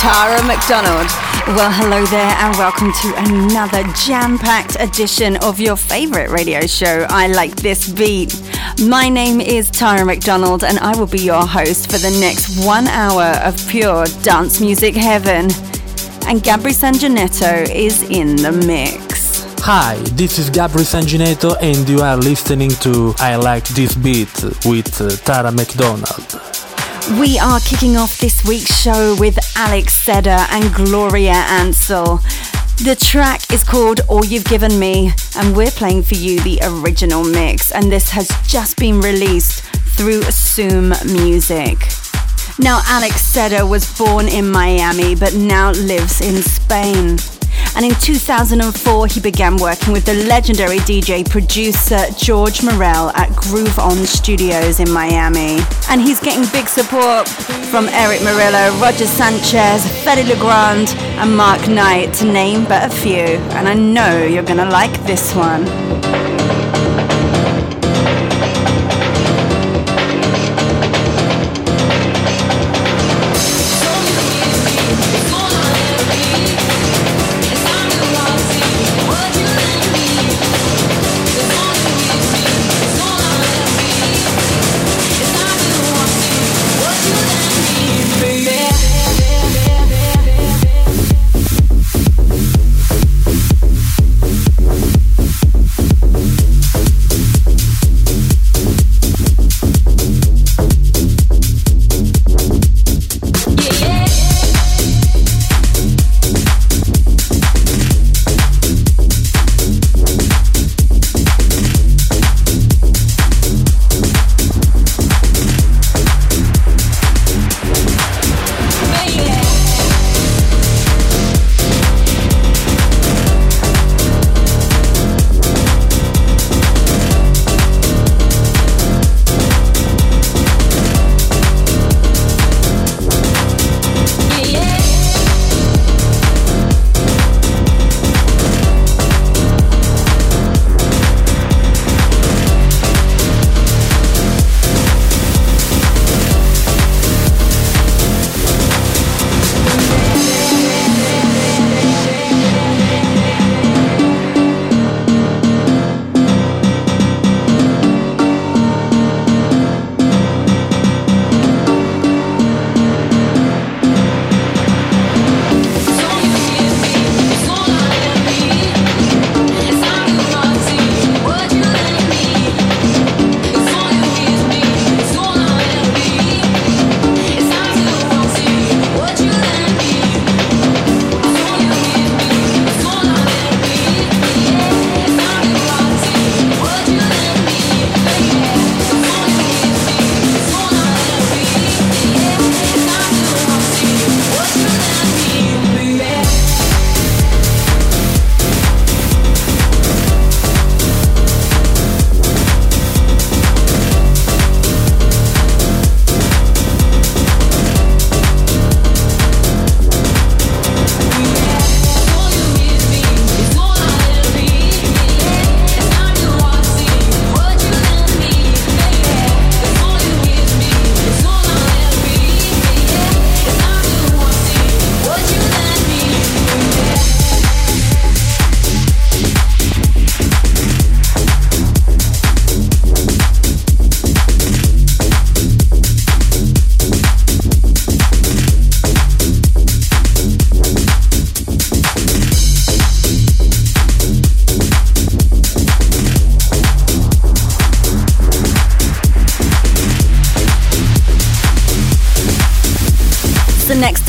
Tara McDonald. Well, hello there, and welcome to another jam packed edition of your favorite radio show, I Like This Beat. My name is Tara McDonald, and I will be your host for the next one hour of pure dance music heaven. And Gabri Sanginetto is in the mix. Hi, this is Gabri Sanginetto, and you are listening to I Like This Beat with uh, Tara McDonald. We are kicking off this week's show with Alex Seder and Gloria Ansel. The track is called All You've Given Me, and we're playing for you the original mix, and this has just been released through Zoom Music. Now, Alex Seder was born in Miami but now lives in Spain and in 2004 he began working with the legendary DJ producer George Morel at Groove On Studios in Miami. And he's getting big support from Erick Morillo, Roger Sanchez, Fedde Le Grand, and Mark Knight, to name but a few. And I know you're gonna like this one.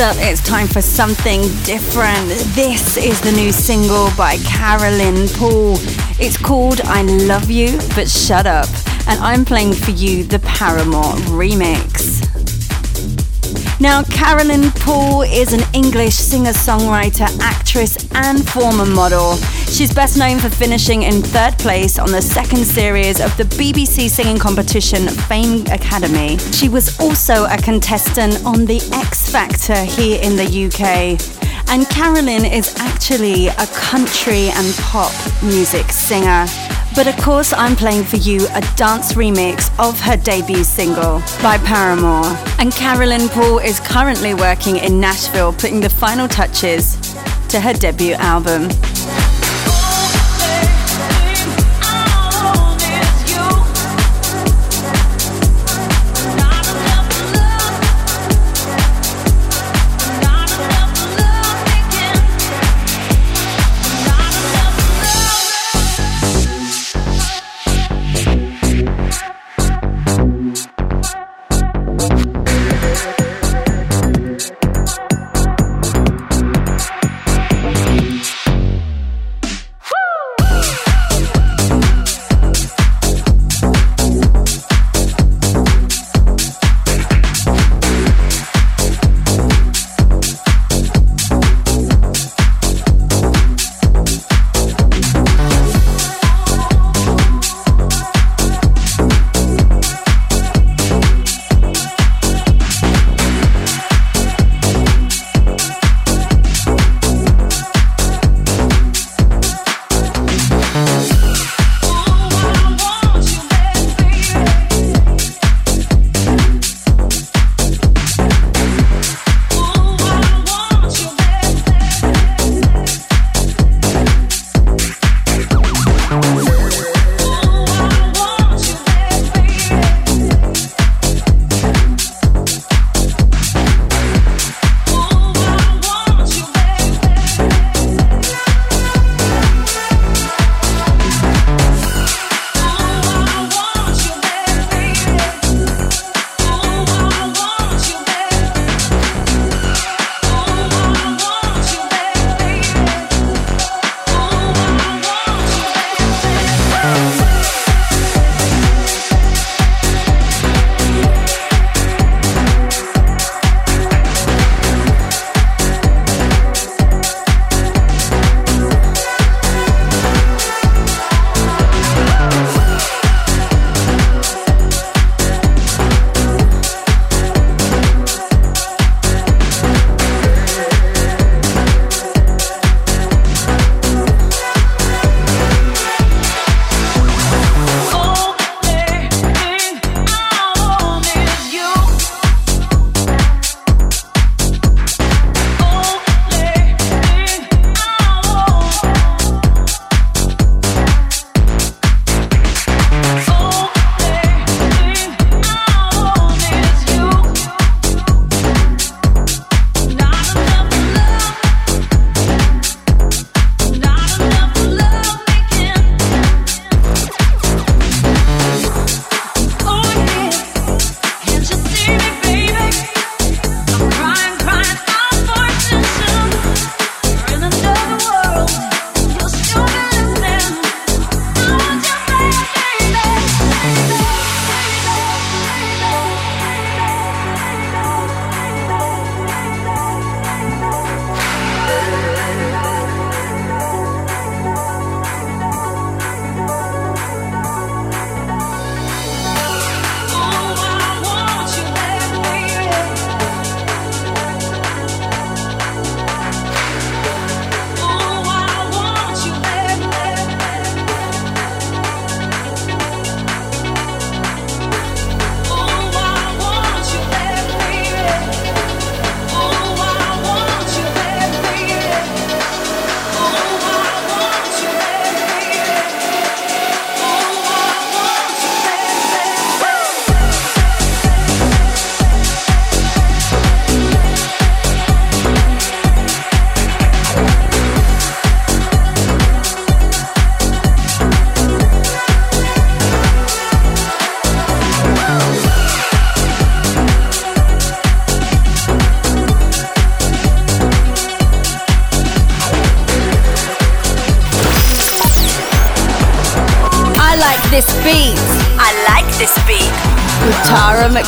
Up, it's time for something different. This is the new single by Carolynne Poole. It's called I Love You, but Shut Up. And I'm playing for you the Paramore remix. Now, Carolynne Poole is an English singer songwriter, actress, and former model. She's best known for finishing in third place on the second series of the BBC singing competition Fame Academy. She was also a contestant on The X Factor here in the UK. And Carolynne is actually a country and pop music singer. But of course, I'm playing for you a dance remix of her debut single by Paramore. And Carolynne Poole is currently working in Nashville, putting the final touches to her debut album.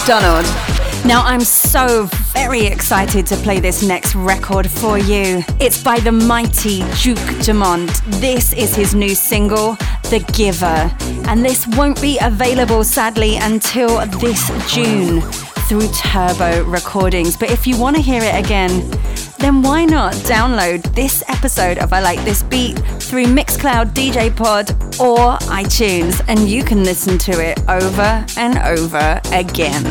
McDonald. Now, I'm so very excited to play this next record for you. It's by the mighty Duke Dumont. This is his new single, The Giver. And this won't be available, sadly, until this June through Turbo Recordings. But if you want to hear it again, then why not download this episode of I Like This Beat through Mixcloud, DJ Pod, or iTunes, and you can listen to it over and over again.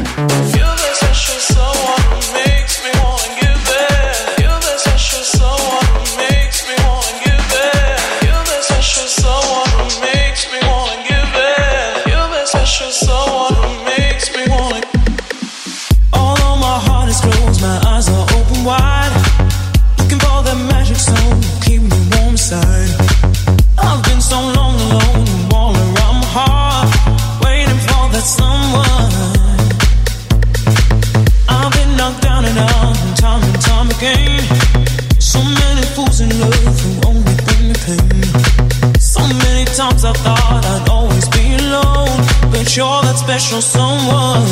thought I'd always be alone, but you're that special someone,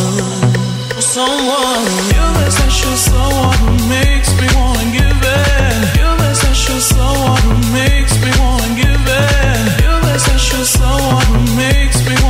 someone. You're that special someone who makes me wanna give in. You're that special someone who makes me wanna give in. You're that special someone who makes me. Wanna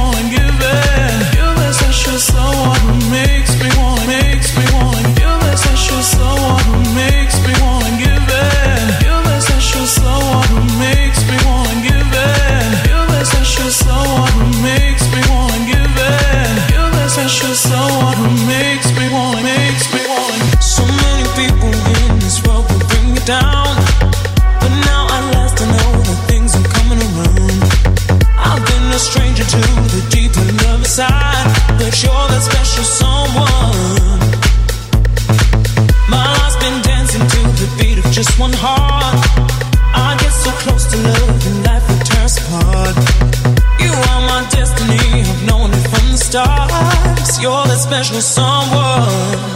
someone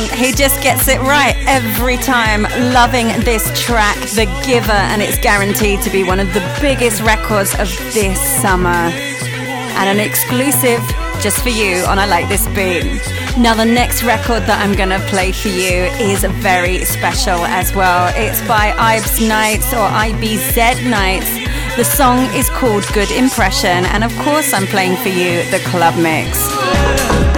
He who just gets it right every time. Loving this track, The Giver, and it's guaranteed to be one of the biggest records of this summer. And an exclusive just for you on I Like This Beat. Now, the next record that I'm going to play for you is very special as well. It's by Ibs Knights or IBZ Knights. The song is called Good Impression, and of course, I'm playing for you the club mix.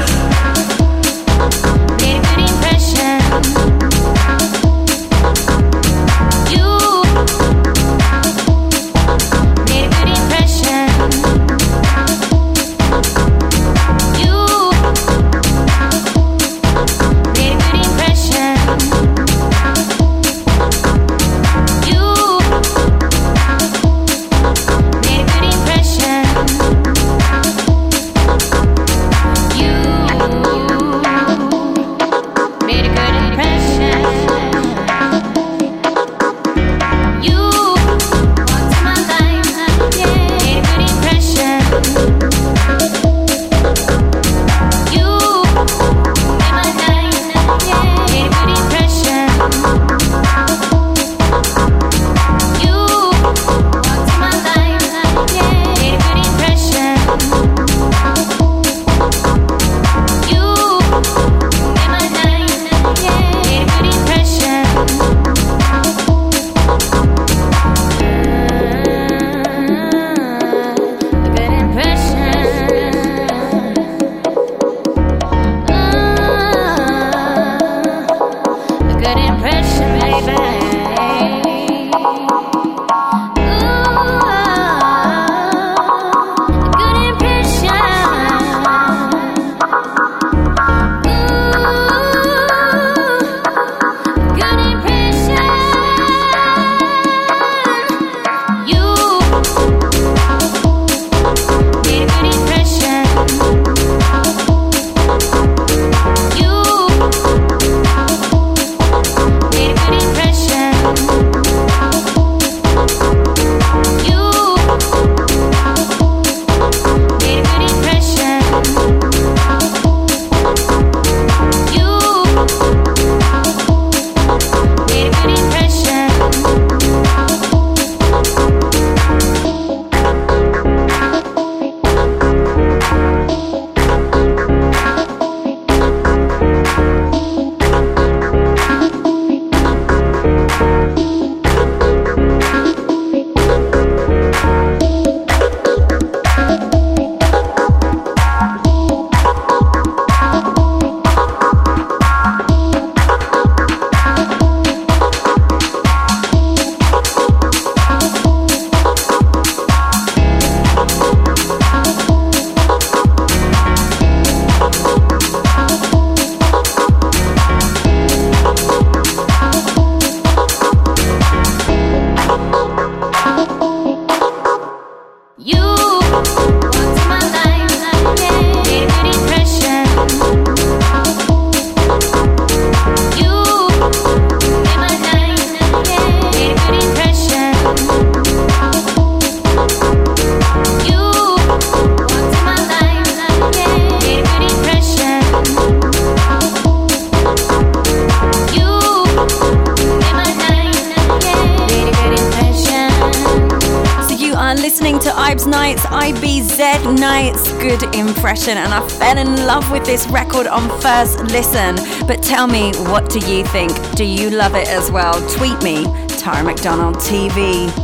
Alex IBZ Knights. Good impression, and I fell in love with this record on first listen. But tell me, what do you think? Do you love it as well? Tweet me, Tara McDonald TV.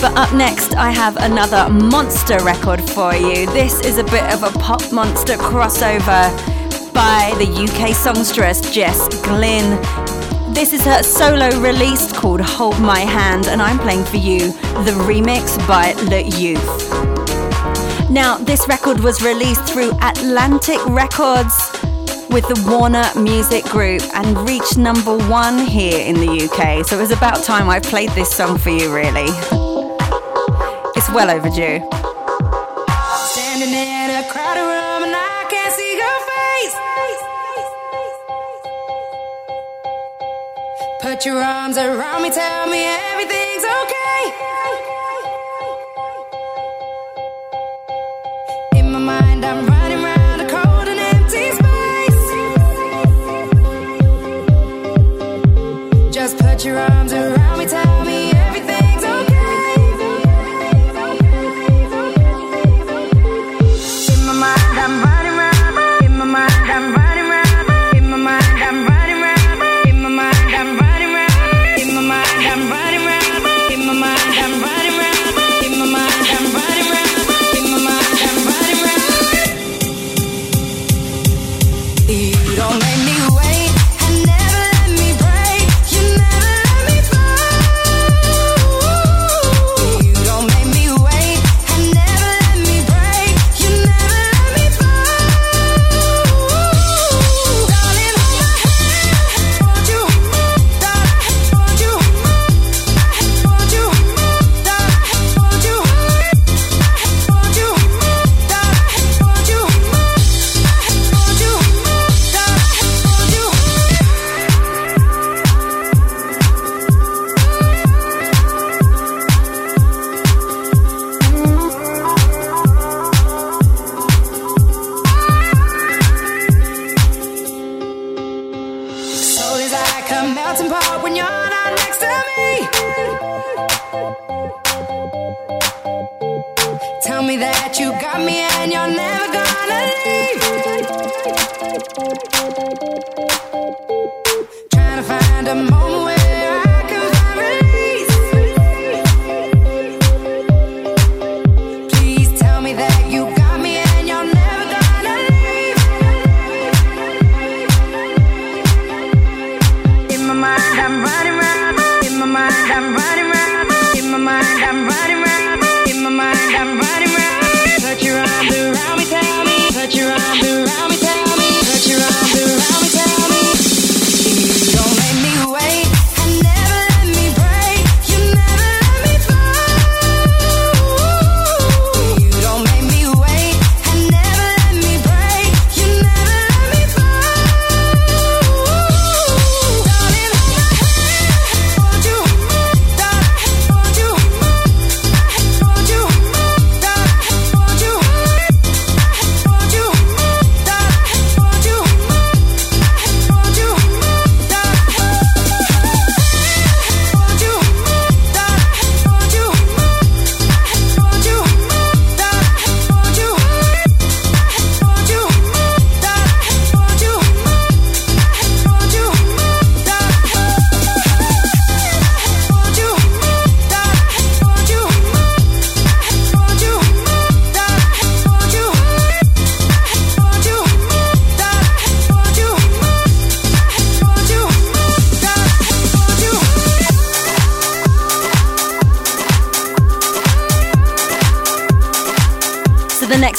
But up next, I have another monster record for you. This is a bit of a pop monster crossover by the UK songstress Jess Glynne. This is her solo release called Hold My Hand, and I'm playing for you the remix by Le Youth. Now, this record was released through Atlantic Records with the Warner Music Group and reached number one here in the UK. So it was about time I played this song for you, really. It's well overdue. Put your arms around me, tell me everything's okay. In my mind, I'm running around a cold and empty space. Just put your arms around me, tell me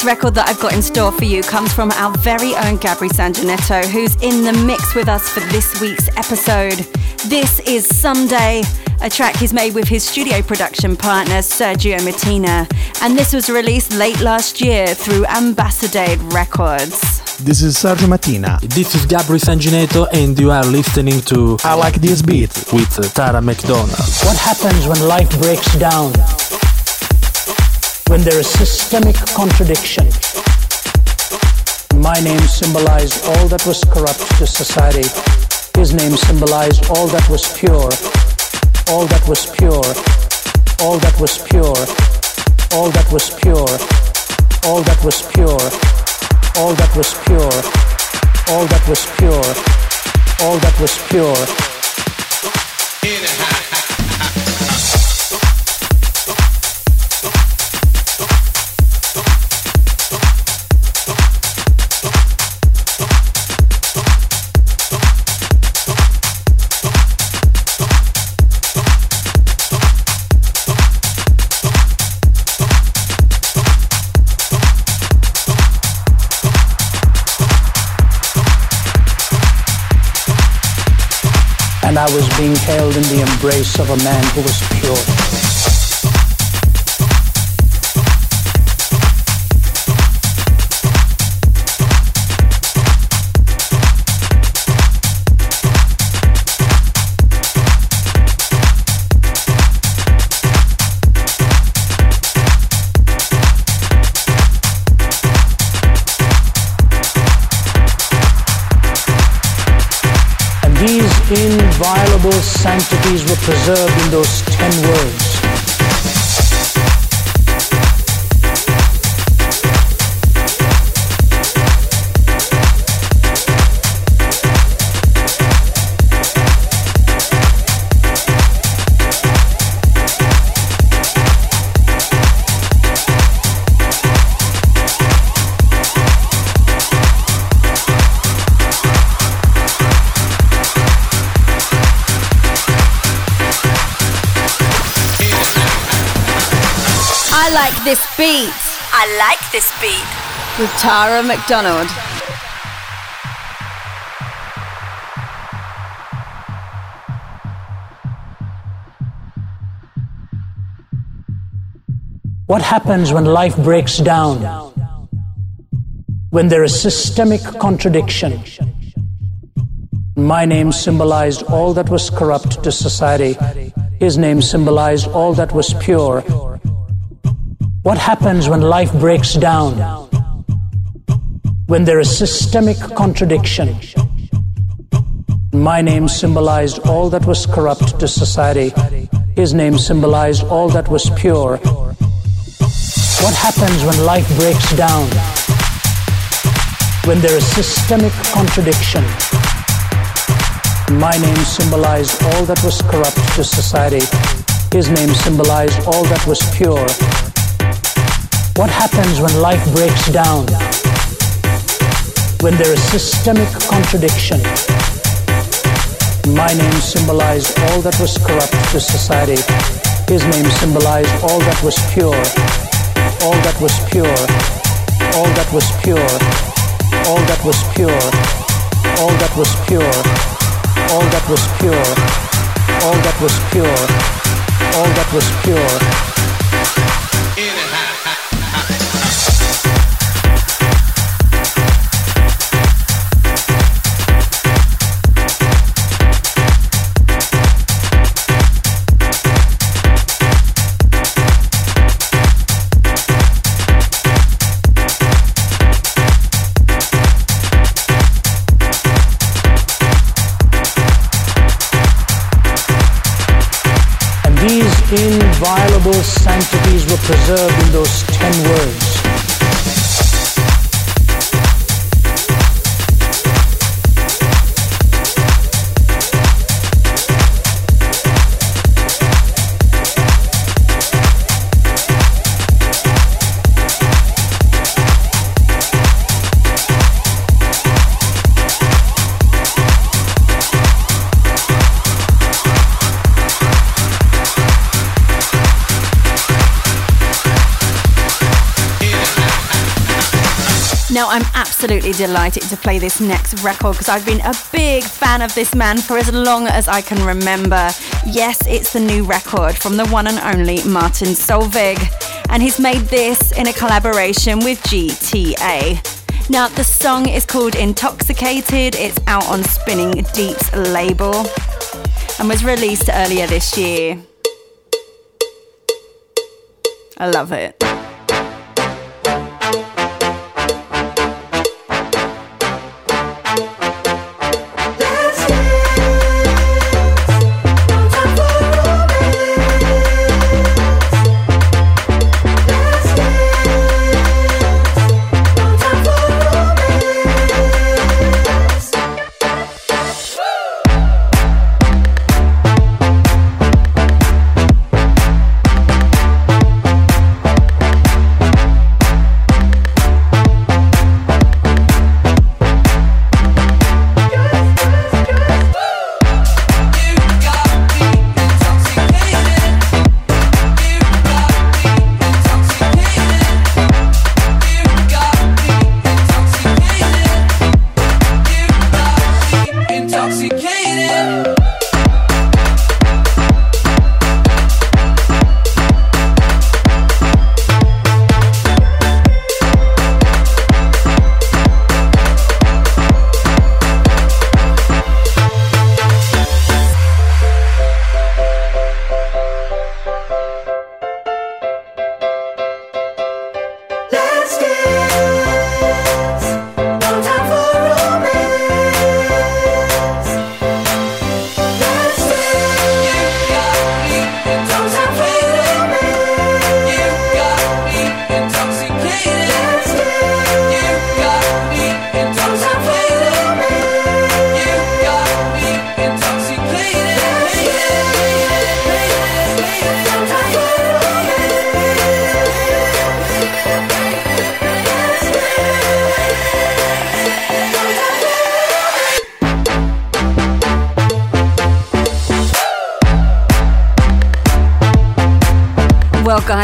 record that I've got in store for you comes from our very own Gabri Sanginetto, who's in the mix with us for this week's episode. This is Someday, a track he's made with his studio production partner Sergio Martina, and this was released late last year through Ambassadade Records. This is Sergio Mattina. This is Gabri Sanginetto, and you are listening to I like this beat. with Tara McDonald. What happens when life breaks down? When there is systemic contradiction. My name symbolized all that was corrupt to society. His name symbolized all that was pure, all that was pure, all that was pure, all that was pure, all that was pure, all that was pure, all that was pure, all that was pure. And I was being held in the embrace of a man who was pure. Sanctities were preserved in those this beat. I like this beat. With Tara McDonald. What happens when life breaks down? When there is systemic contradiction. My name symbolized all that was corrupt to society. His name symbolized all that was pure what happens when life breaks down? When there is systemic contradiction. My name symbolized all that was corrupt to society. His name symbolized all that was pure. What happens when life breaks down? When there is systemic contradiction. My name symbolized all that was corrupt to society. His name symbolized all that was pure. What happens when life breaks down? When there is systemic contradiction. My name symbolized all that was corrupt to society. His name symbolized all that was pure. All that was pure. All that was pure. All that was pure. All that was pure. All that was pure. All that was pure. All that was pure. Inviolable sanctities were preserved in those ten words. Now, I'm absolutely delighted to play this next record because I've been a big fan of this man for as long as I can remember. Yes, it's the new record from the one and only Martin Solveig, and he's made this in a collaboration with GTA. Now, the song is called Intoxicated, it's out on Spinnin' Deep's label and was released earlier this year. I love it.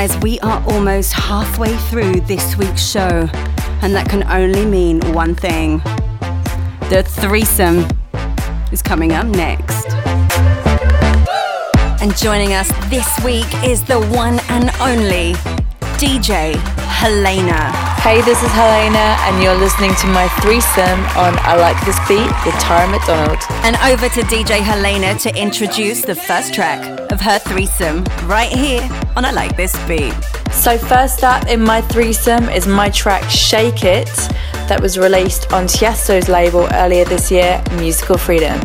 Guys, we are almost halfway through this week's show, and that can only mean one thing the threesome is coming up next. And joining us this week is the one and only DJ Helena. Hey, this is Helena, and you're listening to my threesome on I Like This Beat with Tara McDonald. And over to DJ Helena to introduce the first track of her threesome right here on I Like This Beat. So, first up in my threesome is my track Shake It, that was released on Tiesto's label earlier this year, Musical Freedom.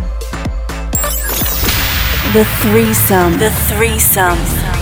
The threesome. The threesome.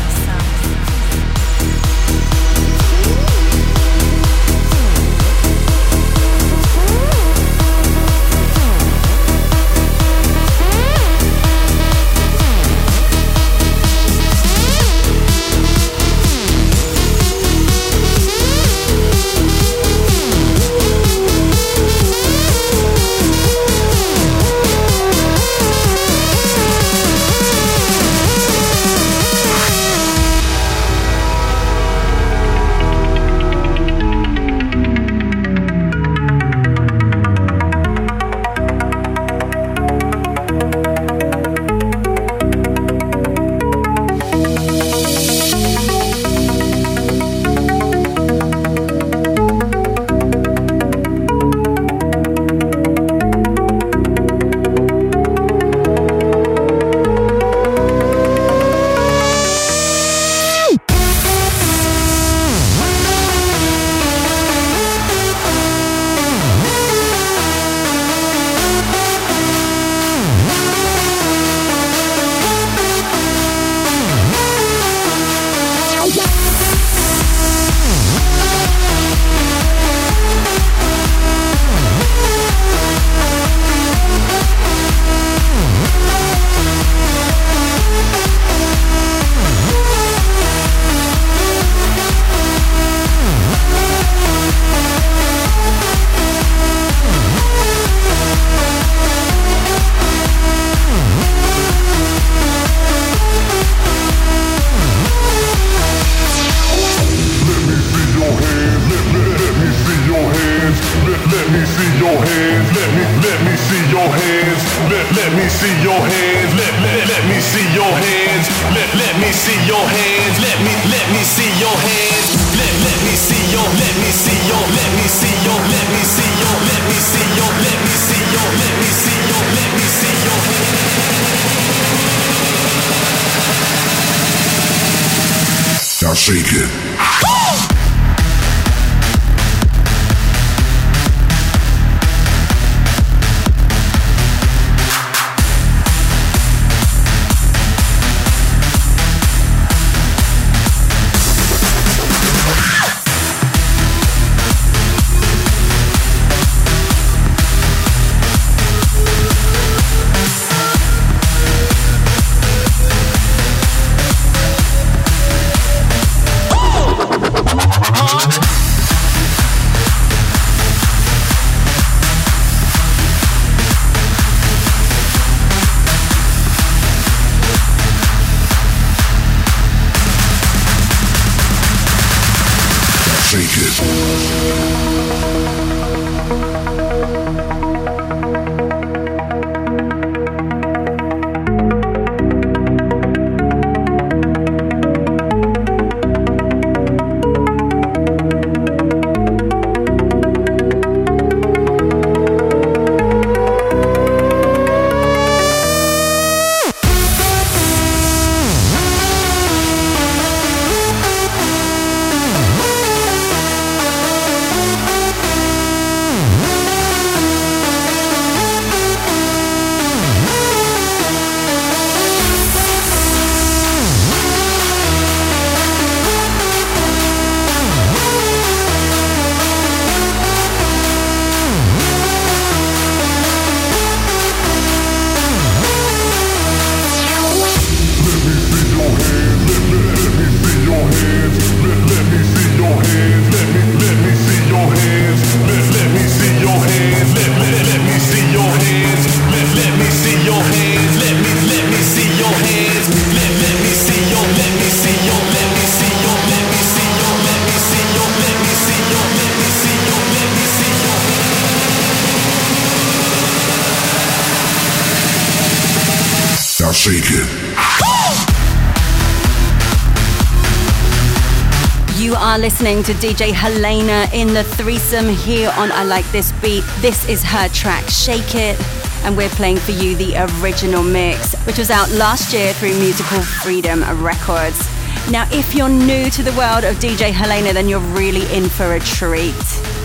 Are listening to DJ Helena in the threesome here on I Like This Beat. This is her track, Shake It, and we're playing for you the original mix, which was out last year through Musical Freedom Records. Now, if you're new to the world of DJ Helena, then you're really in for a treat.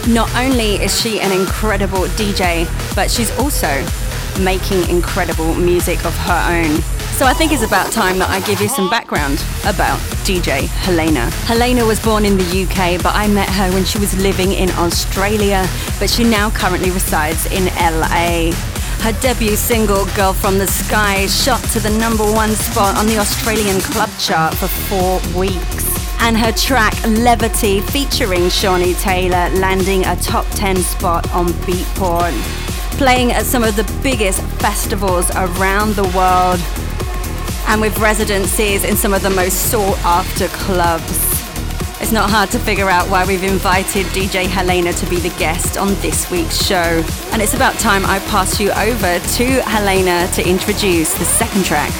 Not only is she an incredible DJ, but she's also making incredible music of her own. So I think it's about time that I give you some background about DJ Helena. Helena was born in the UK, but I met her when she was living in Australia, but she now currently resides in LA. Her debut single, Girl from the Sky, shot to the number one spot on the Australian club chart for four weeks. And her track, Levity, featuring Shawnee Taylor, landing a top 10 spot on Beatport. Playing at some of the biggest festivals around the world, and with residencies in some of the most sought after clubs. It's not hard to figure out why we've invited DJ Helena to be the guest on this week's show. And it's about time I pass you over to Helena to introduce the second track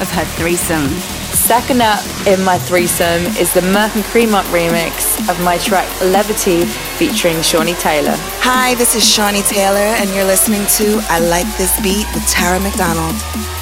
of her threesome. Second up in my threesome is the Merck and Cremont remix of my track Levity featuring Shawnee Taylor. Hi, this is Shawnee Taylor, and you're listening to I Like This Beat with Tara McDonald.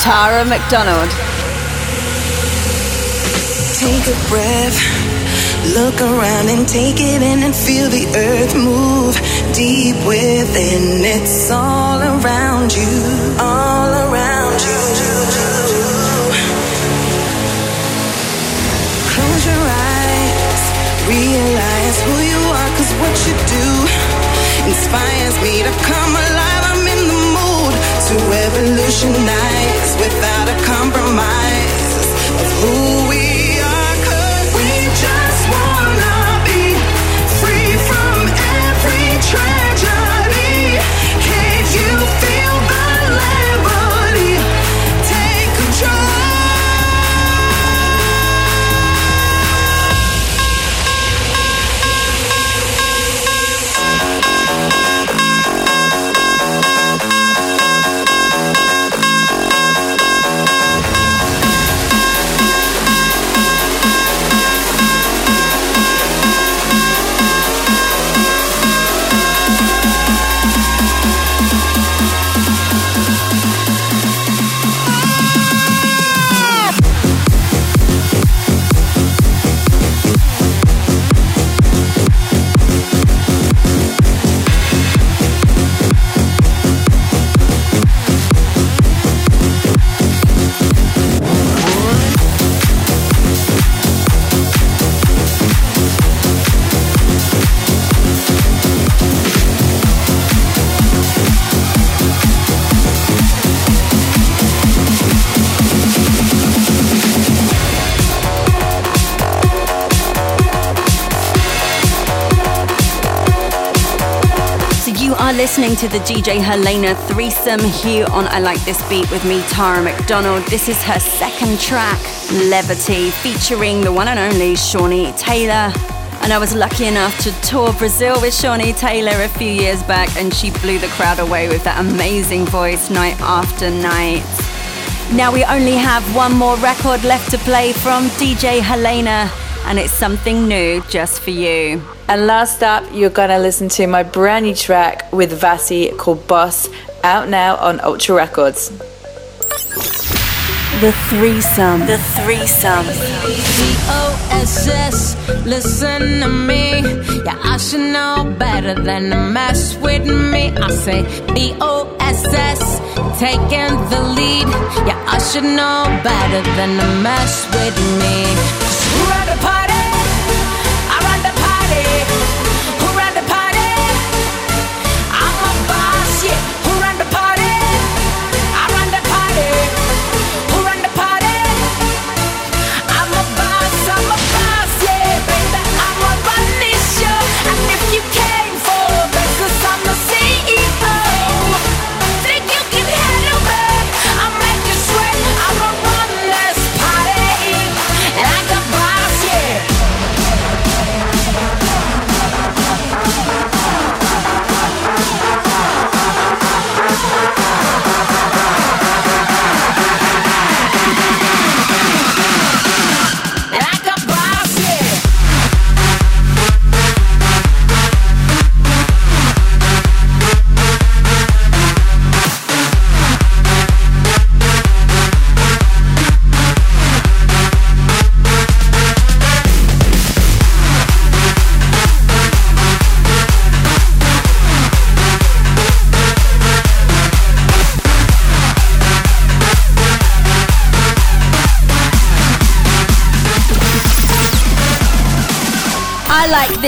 Tara McDonald. Take a breath, look around and take it in and feel the earth move deep within. It's all around you, listening to the DJ Helena threesome here on I Like This Beat with me, Tara McDonald. This is her second track, Levity, featuring the one and only Shawnee Taylor. And I was lucky enough to tour Brazil with Shawnee Taylor a few years back, and she blew the crowd away with that amazing voice night after night. Now we only have one more record left to play from DJ Helena, and it's something new just for you. And last up, you're gonna listen to my brand new track with Vasi called Boss, out now on Ultra Records. The threesome. The threesome. B-O-S-S, listen to me. Yeah, I should know better than to mess with me. I say B-O-S-S, taking the lead. Yeah, I should know better than to mess with me. Who run the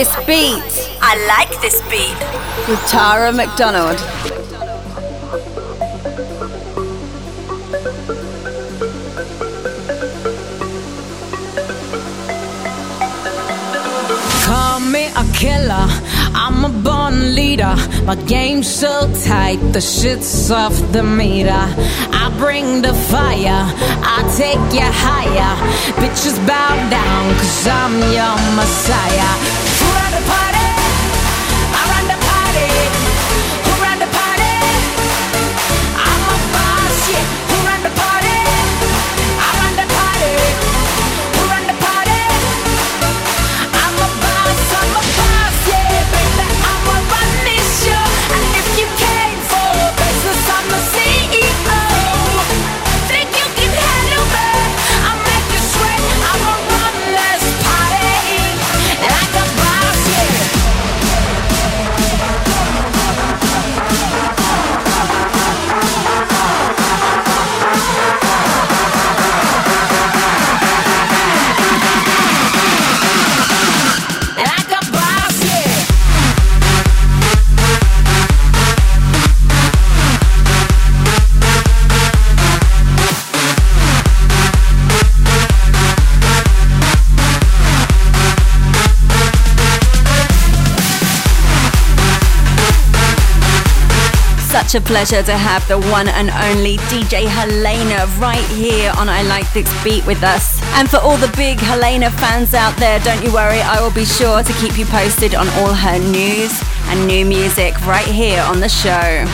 this beat I like this beat. with Tara McDonald. Call me a killer, I'm a born leader. My game's so tight, the shit's off the meter. I bring the fire, I take you higher. Bitches bow down, cause I'm your messiah. Such a pleasure to have the one and only DJ Helena right here on I Like This Beat with us. And for all the big Helena fans out there, don't you worry, I will be sure to keep you posted on all her news and new music right here on the show.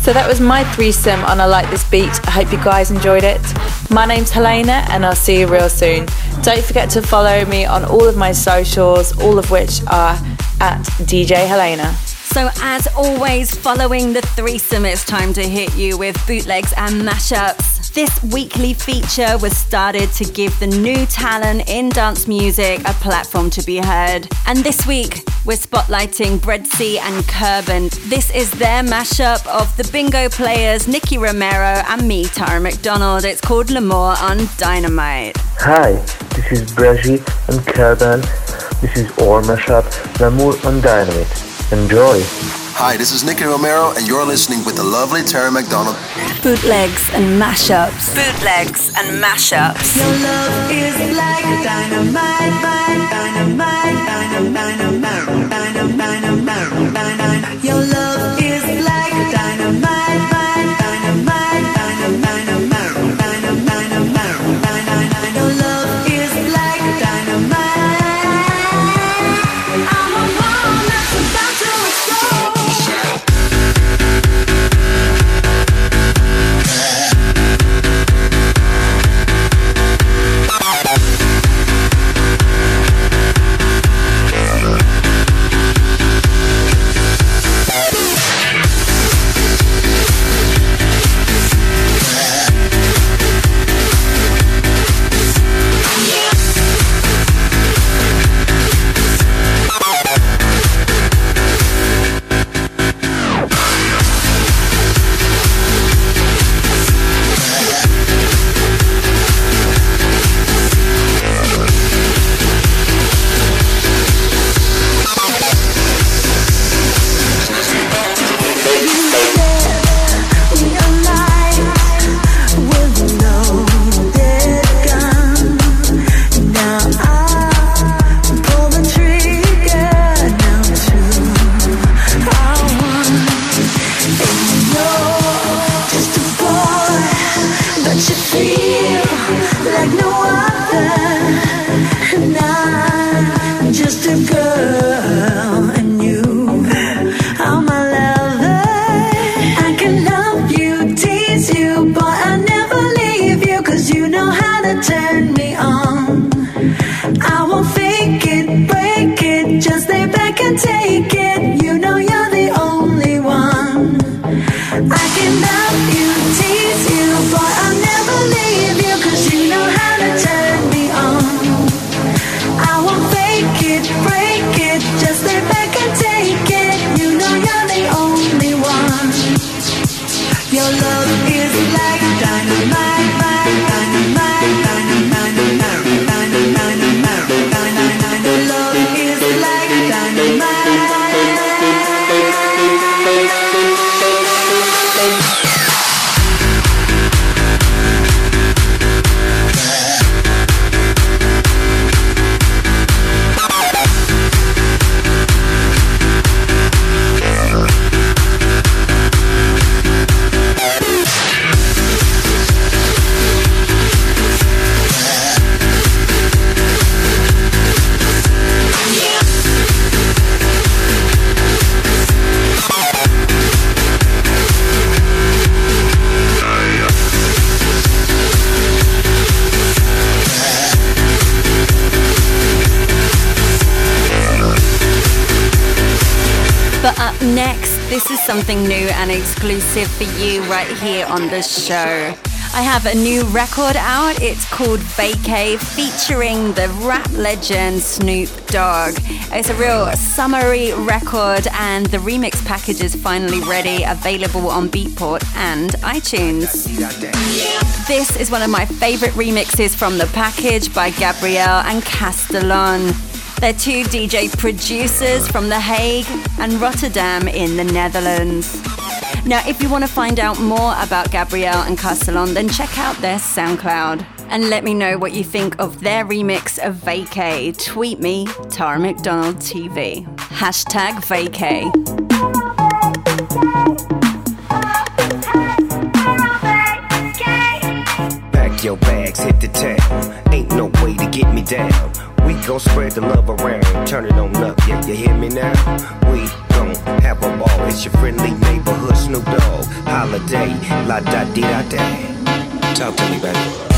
So that was my threesome on I Like This Beat. I hope you guys enjoyed it. My name's Helena and I'll see you real soon. Don't forget to follow me on all of my socials, all of which are at DJ Helena. So, as always, following the threesome, it's time to hit you with bootlegs and mashups. This weekly feature was started to give the new talent in dance music a platform to be heard. And this week, we're spotlighting Breadsea and Kerben. This is their mashup of the bingo players Nicky Romero and me, Tara McDonald. It's called L'Amour on Dynamite. Hi, this is Breji and Kerban. This is our mashup, L'amour on Dynamite. Enjoy. Hi, this is Nicky Romero, and you're listening with the lovely Terry McDonald. Bootlegs and mashups. Bootlegs and mashups. Your love is like dynamite, dynamite, dynamite, dynamite, dynamite, dynamite. Your love like no one exclusive for you right here on the show. I have a new record out. It's called Vacay, featuring the rap legend Snoop Dogg. It's a real summery record, and the remix package is finally ready, available on Beatport and iTunes. This is one of my favorite remixes from the package by Gabriel and Castellon. They're two DJ producers from The Hague and Rotterdam in the Netherlands. Now, if you want to find out more about Gabriel and Castellon, then check out their SoundCloud. And let me know what you think of their remix of Vacay. Tweet me, Tara McDonald TV. Hashtag Vacay. Pack your bags, hit the town. Ain't no way to get me down. We gon' spread the love around, turn it on up, yeah, you hear me now? We have a ball, it's your friendly neighborhood Snoop Dogg. Holiday, la da di da da. Talk to me, baby.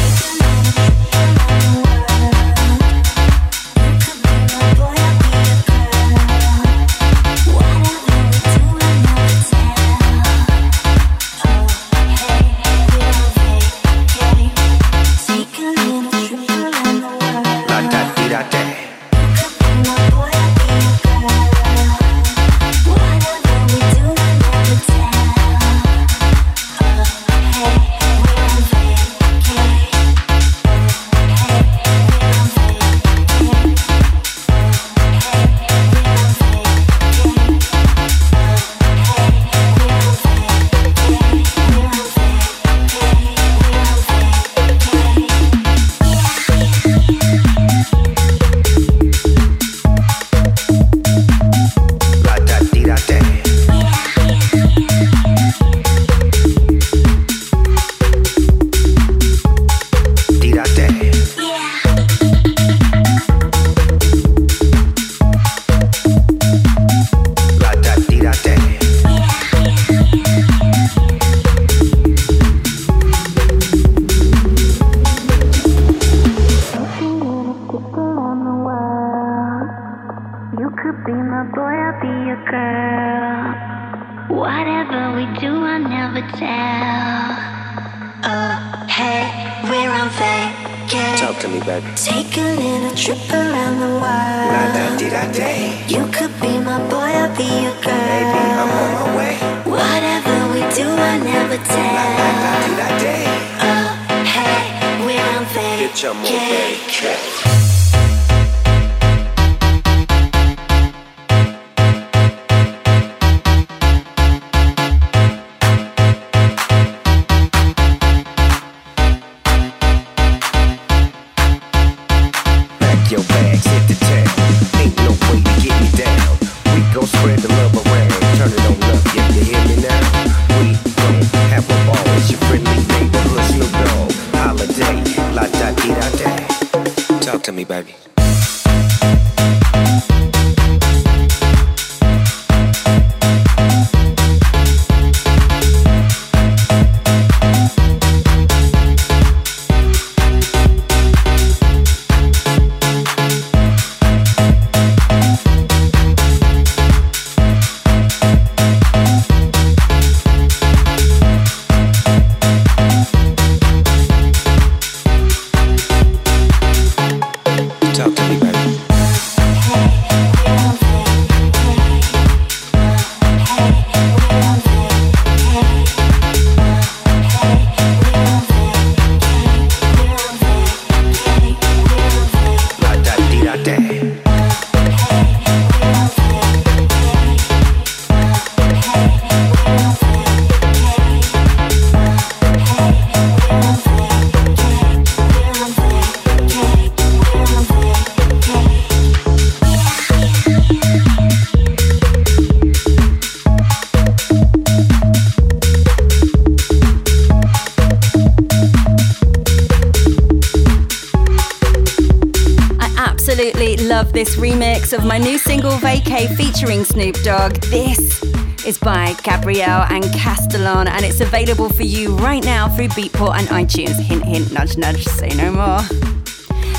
Of my new single Vacay featuring Snoop Dogg. This is by Gabriel and Castellon, and it's available for you right now through Beatport and iTunes. Hint, hint, nudge, nudge, say no more.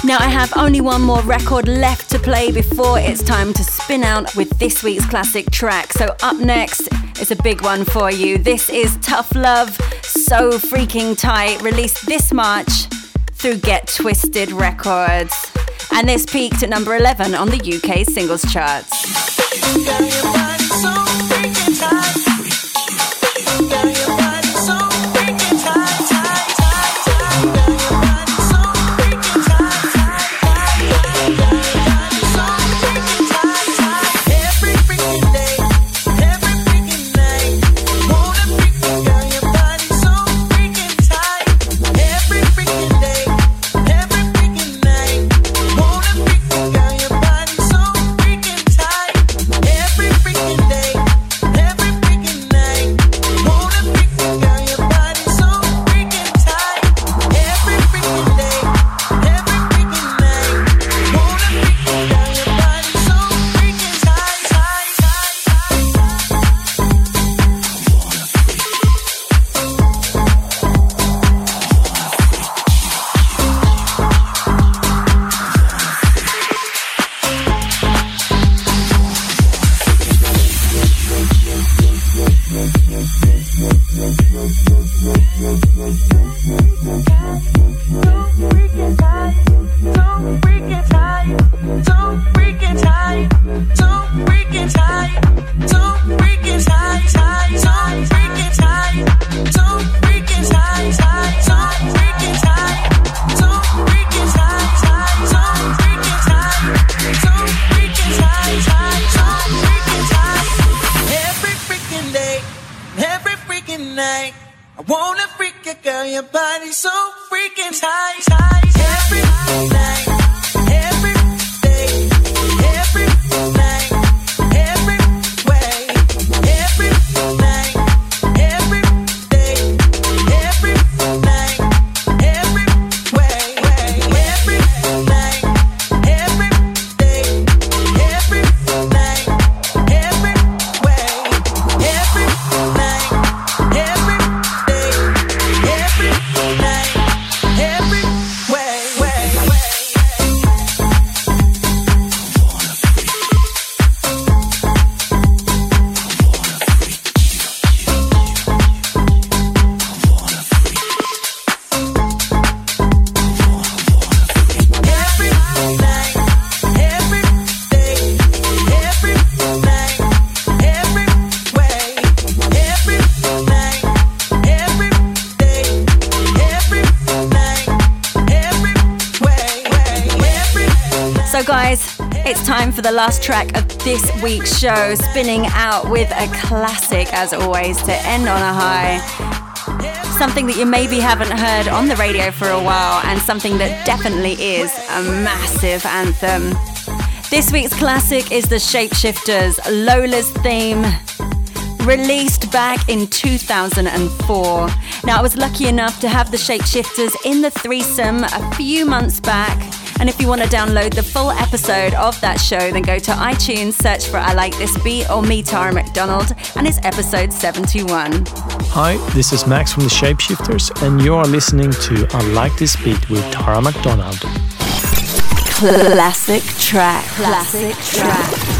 Now, I have only one more record left to play before it's time to spin out with this week's classic track. So, up next is a big one for you. This is Tough Love, So Freaking Tight, released this March through Get Twisted Records. And this peaked at number 11 on the UK singles charts. The last track of this week's show, spinning out with a classic as always to end on a high. Something that you maybe haven't heard on the radio for a while, and something that definitely is a massive anthem. This week's classic is the Shapeshifters Lola's theme, released back in 2004. Now, I was lucky enough to have the Shapeshifters in the threesome a few months back and if you want to download the full episode of that show, then go to iTunes, search for I Like This Beat or me, Tara McDonald, and it's episode 71. Hi, this is Max from the Shapeshifters, and you are listening to I Like This Beat with Tara McDonald. Classic track. Classic track.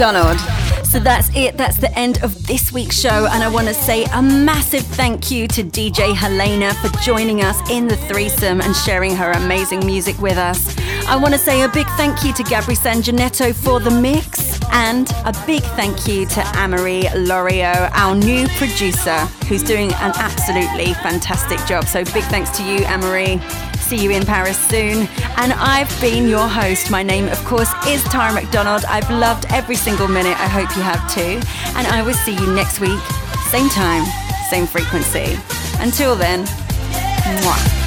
McDonald. So that's it. That's the end of this week's show. And I want to say a massive thank you to DJ Helena for joining us in the threesome and sharing her amazing music with us. I want to say a big thank you to Gabri Sanginetto for the mix. And a big thank you to Amory Lorio, our new producer, who's doing an absolutely fantastic job. So big thanks to you, Amory. See you in Paris soon. And I've been your host. My name, of course, is Tara McDonald. I've loved every single minute. I hope you have too. And I will see you next week, same time, same frequency. Until then, mwah.